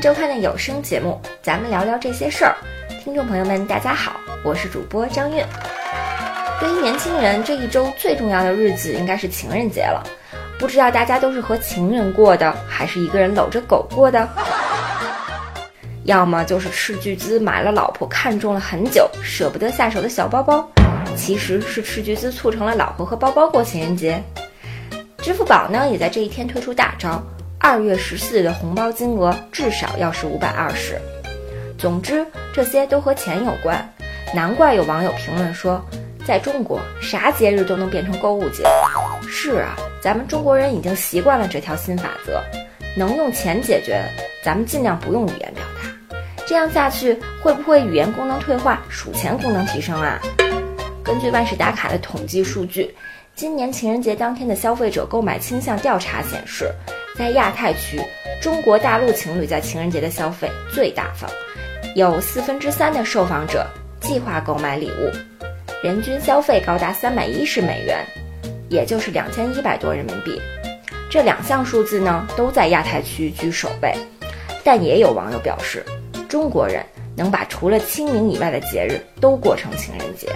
周刊的有声节目，咱们聊聊这些事儿。听众朋友们，大家好，我是主播张韵。对于年轻人，这一周最重要的日子应该是情人节了。不知道大家都是和情人过的，还是一个人搂着狗过的？要么就是斥巨资买了老婆看中了很久舍不得下手的小包包，其实是斥巨资促成了老婆和包包过情人节。支付宝呢，也在这一天推出大招，二月十四的红包金额至少要是五百二十。总之，这些都和钱有关，难怪有网友评论说。在中国，啥节日都能变成购物节。是啊，咱们中国人已经习惯了这条新法则，能用钱解决，咱们尽量不用语言表达。这样下去，会不会语言功能退化，数钱功能提升啊？根据万事达卡的统计数据，今年情人节当天的消费者购买倾向调查显示，在亚太区，中国大陆情侣在情人节的消费最大方，有四分之三的受访者计划购买礼物。人均消费高达三百一十美元，也就是两千一百多人民币。这两项数字呢，都在亚太区居首位。但也有网友表示，中国人能把除了清明以外的节日都过成情人节，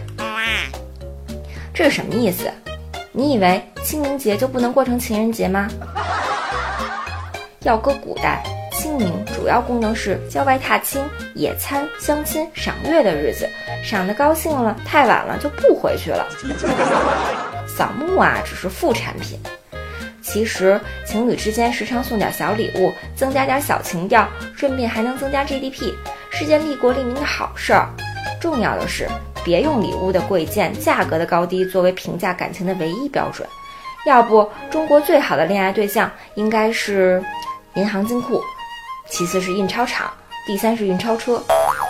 这是什么意思？你以为清明节就不能过成情人节吗？要搁古代。清明主要功能是郊外踏青、野餐、相亲、赏月的日子，赏得高兴了，太晚了就不回去了。扫墓啊，只是副产品。其实情侣之间时常送点小礼物，增加点小情调，顺便还能增加 GDP，是件利国利民的好事儿。重要的是，别用礼物的贵贱、价格的高低作为评价感情的唯一标准。要不，中国最好的恋爱对象应该是银行金库。其次是印钞厂，第三是运钞车，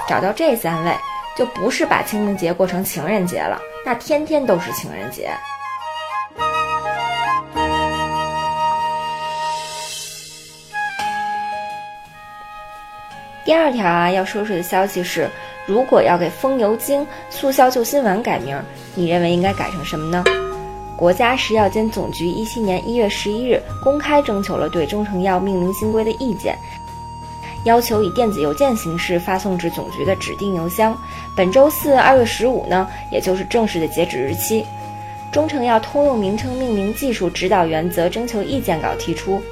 找到这三位，就不是把清明节过成情人节了，那天天都是情人节。第二条啊，要说说的消息是，如果要给风油精、速效救心丸改名，你认为应该改成什么呢？国家食药监总局一七年一月十一日公开征求了对中成药命名新规的意见。要求以电子邮件形式发送至总局的指定邮箱。本周四二月十五呢，也就是正式的截止日期。中成药通用名称命名技术指导原则征求意见稿提出，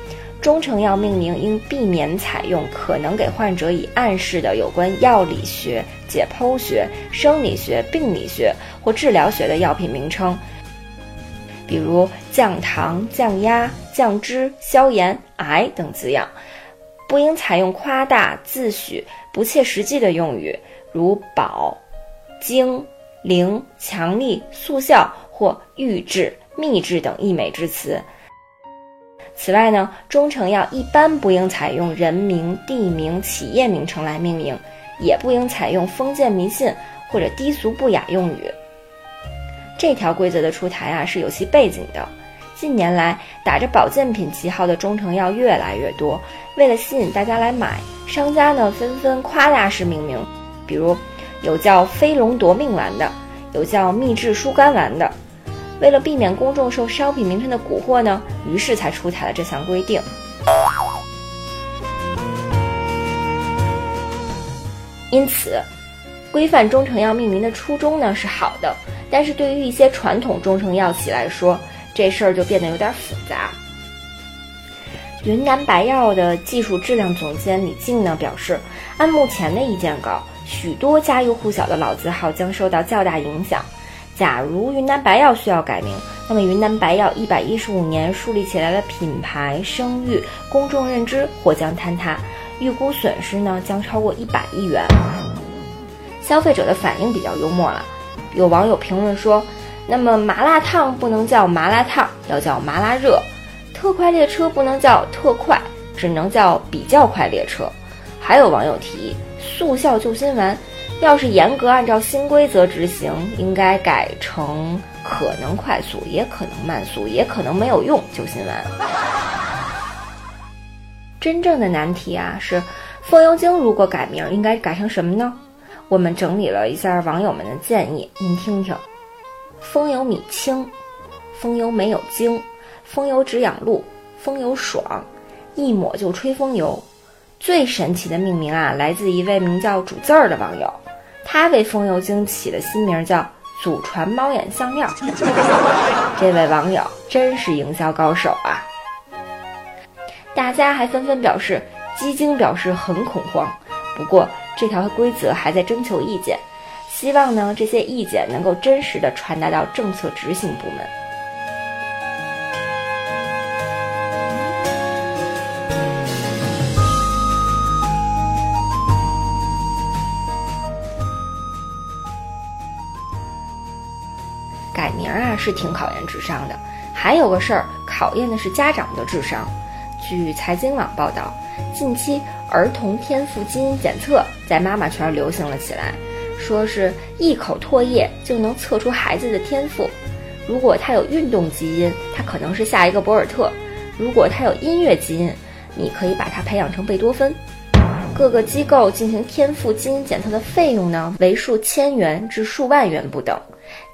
中成药命名应避免采用可能给患者以暗示的有关药理学、解剖学、生理学、病理学或治疗学的药品名称，比如降糖、降压、降脂、消炎、癌等字样。不应采用夸大、自诩、不切实际的用语，如保、精、灵、强力、速效或预制、秘制等溢美之词。此外呢，中成药一般不应采用人名、地名、企业名称来命名，也不应采用封建迷信或者低俗不雅用语。这条规则的出台啊，是有其背景的。近年来，打着保健品旗号的中成药越来越多。为了吸引大家来买，商家呢纷纷夸大式命名，比如有叫“飞龙夺命丸”的，有叫“秘制疏肝丸”的。为了避免公众受商品名称的蛊惑呢，于是才出台了这项规定。因此，规范中成药命名的初衷呢是好的，但是对于一些传统中成药企来说，这事儿就变得有点复杂。云南白药的技术质量总监李静呢表示，按目前的意见稿，许多家喻户晓的老字号将受到较大影响。假如云南白药需要改名，那么云南白药一百一十五年树立起来的品牌声誉、公众认知或将坍塌，预估损失呢将超过一百亿元。消费者的反应比较幽默了，有网友评论说。那么麻辣烫不能叫麻辣烫，要叫麻辣热；特快列车不能叫特快，只能叫比较快列车。还有网友提议，速效救心丸，要是严格按照新规则执行，应该改成可能快速，也可能慢速，也可能没有用救心丸。真正的难题啊，是风油精如果改名，应该改成什么呢？我们整理了一下网友们的建议，您听听。风油米清，风油没有精，风油止痒露，风油爽，一抹就吹风油，最神奇的命名啊，来自一位名叫“煮字儿”的网友，他为风油精起的新名叫“祖传猫眼项链”。这位网友真是营销高手啊！大家还纷纷表示，鸡精表示很恐慌。不过这条规则还在征求意见，希望呢这些意见能够真实的传达到政策执行部门。改名啊是挺考验智商的，还有个事儿考验的是家长的智商。据财经网报道，近期儿童天赋基因检测在妈妈圈流行了起来，说是一口唾液就能测出孩子的天赋。如果他有运动基因，他可能是下一个博尔特；如果他有音乐基因，你可以把他培养成贝多芬。各个机构进行天赋基因检测的费用呢，为数千元至数万元不等，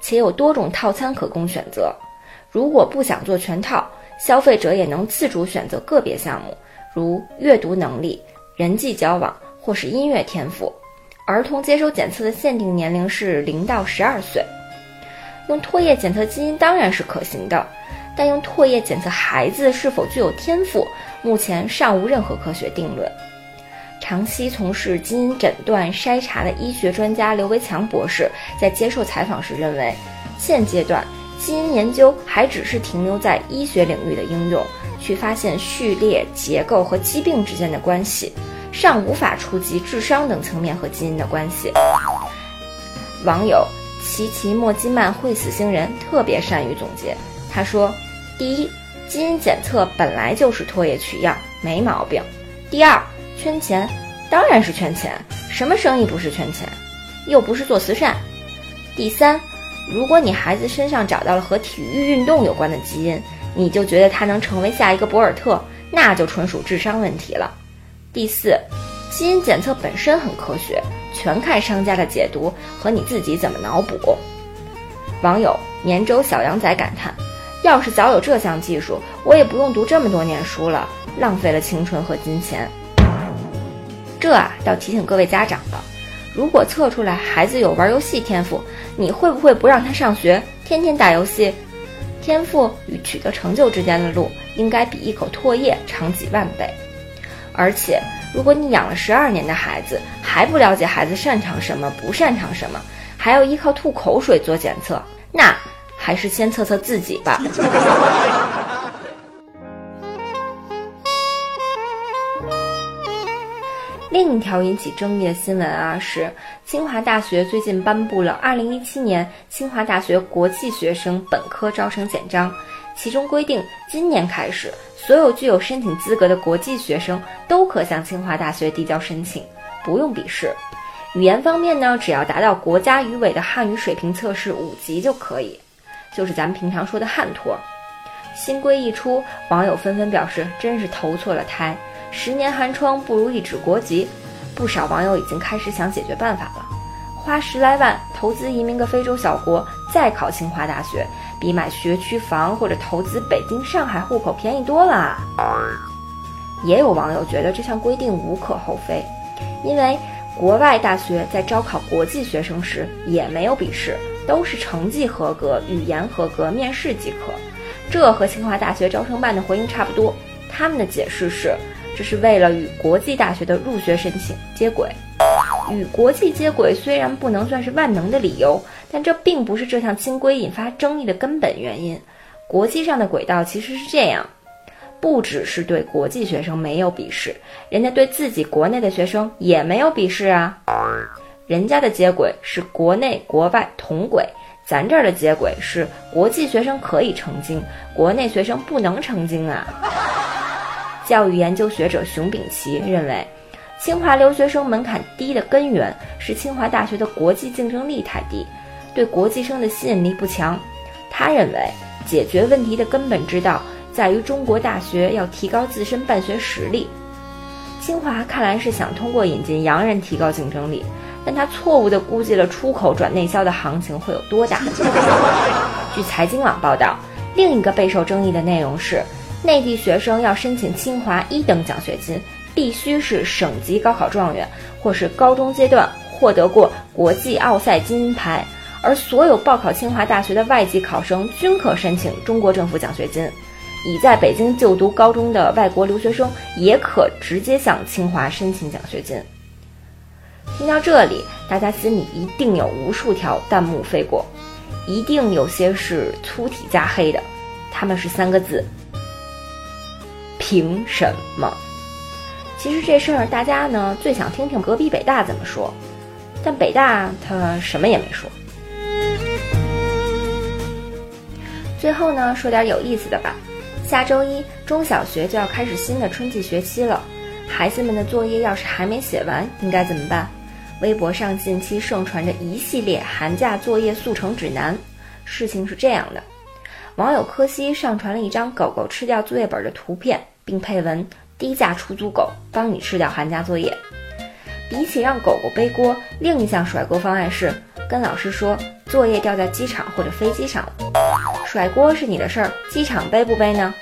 且有多种套餐可供选择。如果不想做全套，消费者也能自主选择个别项目，如阅读能力、人际交往或是音乐天赋。儿童接受检测的限定年龄是零到十二岁。用唾液检测基因当然是可行的，但用唾液检测孩子是否具有天赋，目前尚无任何科学定论。长期从事基因诊断筛查的医学专家刘维强博士在接受采访时认为，现阶段基因研究还只是停留在医学领域的应用，去发现序列结构和疾病之间的关系，尚无法触及智商等层面和基因的关系。网友奇奇莫基曼会死星人特别善于总结，他说：第一，基因检测本来就是唾液取样，没毛病；第二。圈钱，当然是圈钱。什么生意不是圈钱？又不是做慈善。第三，如果你孩子身上找到了和体育运动有关的基因，你就觉得他能成为下一个博尔特，那就纯属智商问题了。第四，基因检测本身很科学，全看商家的解读和你自己怎么脑补。网友绵州小羊仔感叹：要是早有这项技术，我也不用读这么多年书了，浪费了青春和金钱。这啊，倒提醒各位家长了。如果测出来孩子有玩游戏天赋，你会不会不让他上学，天天打游戏？天赋与取得成就之间的路，应该比一口唾液长几万倍。而且，如果你养了十二年的孩子，还不了解孩子擅长什么，不擅长什么，还要依靠吐口水做检测，那还是先测测自己吧。另一条引起争议的新闻啊，是清华大学最近颁布了二零一七年清华大学国际学生本科招生简章，其中规定，今年开始，所有具有申请资格的国际学生都可向清华大学递交申请，不用笔试。语言方面呢，只要达到国家语委的汉语水平测试五级就可以，就是咱们平常说的汉托。新规一出，网友纷纷表示，真是投错了胎。十年寒窗不如一纸国籍，不少网友已经开始想解决办法了。花十来万投资移民个非洲小国，再考清华大学，比买学区房或者投资北京、上海户口便宜多了。也有网友觉得这项规定无可厚非，因为国外大学在招考国际学生时也没有笔试，都是成绩合格、语言合格面试即可。这和清华大学招生办的回应差不多，他们的解释是。这是为了与国际大学的入学申请接轨，与国际接轨虽然不能算是万能的理由，但这并不是这项新规引发争议的根本原因。国际上的轨道其实是这样，不只是对国际学生没有鄙视，人家对自己国内的学生也没有鄙视啊。人家的接轨是国内国外同轨，咱这儿的接轨是国际学生可以成精，国内学生不能成精啊。教育研究学者熊丙奇认为，清华留学生门槛低的根源是清华大学的国际竞争力太低，对国际生的吸引力不强。他认为，解决问题的根本之道在于中国大学要提高自身办学实力。清华看来是想通过引进洋人提高竞争力，但他错误地估计了出口转内销的行情会有多大。据财经网报道，另一个备受争议的内容是。内地学生要申请清华一等奖学金，必须是省级高考状元，或是高中阶段获得过国际奥赛金牌。而所有报考清华大学的外籍考生均可申请中国政府奖学金，已在北京就读高中的外国留学生也可直接向清华申请奖学金。听到这里，大家心里一定有无数条弹幕飞过，一定有些是粗体加黑的，他们是三个字：凭什么？其实这事儿大家呢最想听听隔壁北大怎么说，但北大他什么也没说。最后呢，说点有意思的吧。下周一中小学就要开始新的春季学期了，孩子们的作业要是还没写完，应该怎么办？微博上近期盛传着一系列寒假作业速成指南。事情是这样的，网友柯西上传了一张狗狗吃掉作业本的图片，并配文：“低价出租狗，帮你吃掉寒假作业。”比起让狗狗背锅，另一项甩锅方案是跟老师说作业掉在机场或者飞机上了。甩锅是你的事儿，机场背不背呢？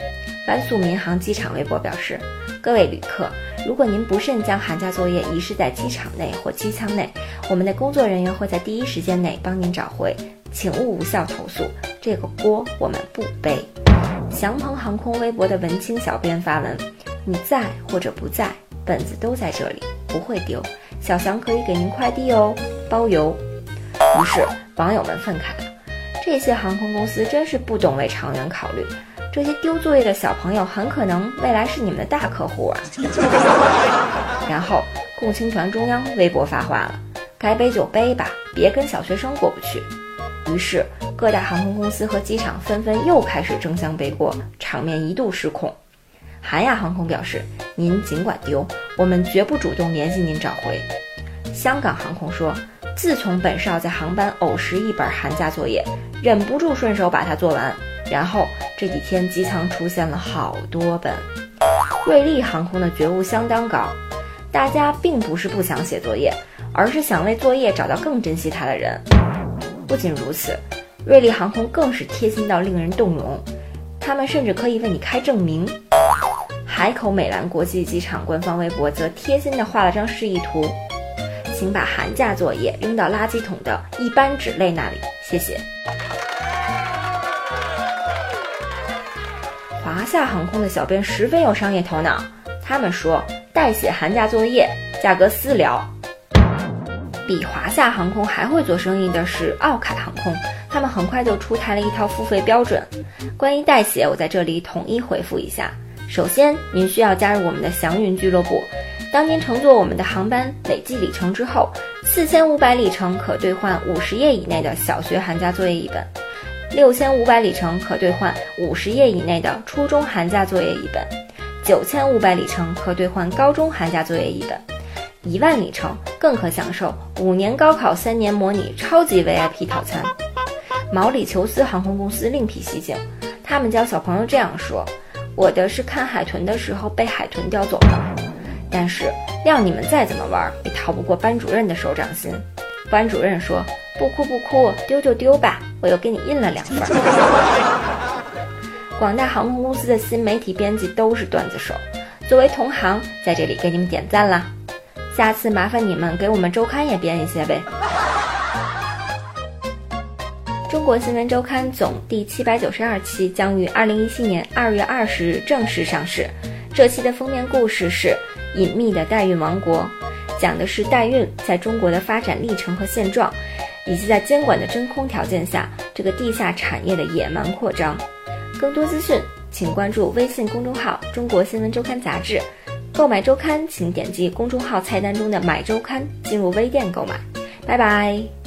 甘肃民航机场微博表示：各位旅客，如果您不慎将寒假作业遗失在机场内或机舱内，我们的工作人员会在第一时间内帮您找回，请勿无效投诉，这个锅我们不背。祥鹏航空微博的文青小编发文：你在或者不在，本子都在这里，不会丢。小翔可以给您快递哦，包邮。于是网友们愤慨了。这些航空公司真是不懂为长远考虑，这些丢作业的小朋友很可能未来是你们的大客户啊！然后共青团中央微博发话了：该背就背吧，别跟小学生过不去。于是各大航空公司和机场纷纷又开始争相背锅，场面一度失控。韩亚航空表示：您尽管丢，我们绝不主动联系您找回。香港航空说。自从本少在航班偶失一本寒假作业，忍不住顺手把它做完，然后这几天机舱出现了好多本。瑞丽航空的觉悟相当高，大家并不是不想写作业，而是想为作业找到更珍惜它的人。不仅如此，瑞丽航空更是贴心到令人动容，他们甚至可以为你开证明。海口美兰国际机场官方微博则贴心的画了张示意图。请把寒假作业扔到垃圾桶的一般纸类那里，谢谢。华夏航空的小编十分有商业头脑，他们说代写寒假作业，价格私聊。比华夏航空还会做生意的是奥凯航空，他们很快就出台了一套付费标准。关于代写，我在这里统一回复一下：首先，您需要加入我们的祥云俱乐部。当您乘坐我们的航班累计里程之后，四千五百里程可兑换五十页以内的小学寒假作业一本，六千五百里程可兑换五十页以内的初中寒假作业一本，九千五百里程可兑换高中寒假作业一本，一万里程更可享受五年高考三年模拟超级 VIP 套餐。毛里求斯航空公司另辟蹊径，他们教小朋友这样说：“我的是看海豚的时候被海豚叼走了。”但是，谅你们再怎么玩，也逃不过班主任的手掌心。班主任说：“不哭不哭，丢就丢吧，我又给你印了两份。”广大航空公司的新媒体编辑都是段子手，作为同行，在这里给你们点赞啦！下次麻烦你们给我们周刊也编一些呗。中国新闻周刊总第七百九十二期将于二零一七年二月二十日正式上市。这期的封面故事是。隐秘的代孕王国，讲的是代孕在中国的发展历程和现状，以及在监管的真空条件下，这个地下产业的野蛮扩张。更多资讯，请关注微信公众号“中国新闻周刊杂志”。购买周刊，请点击公众号菜单中的“买周刊”，进入微店购买。拜拜。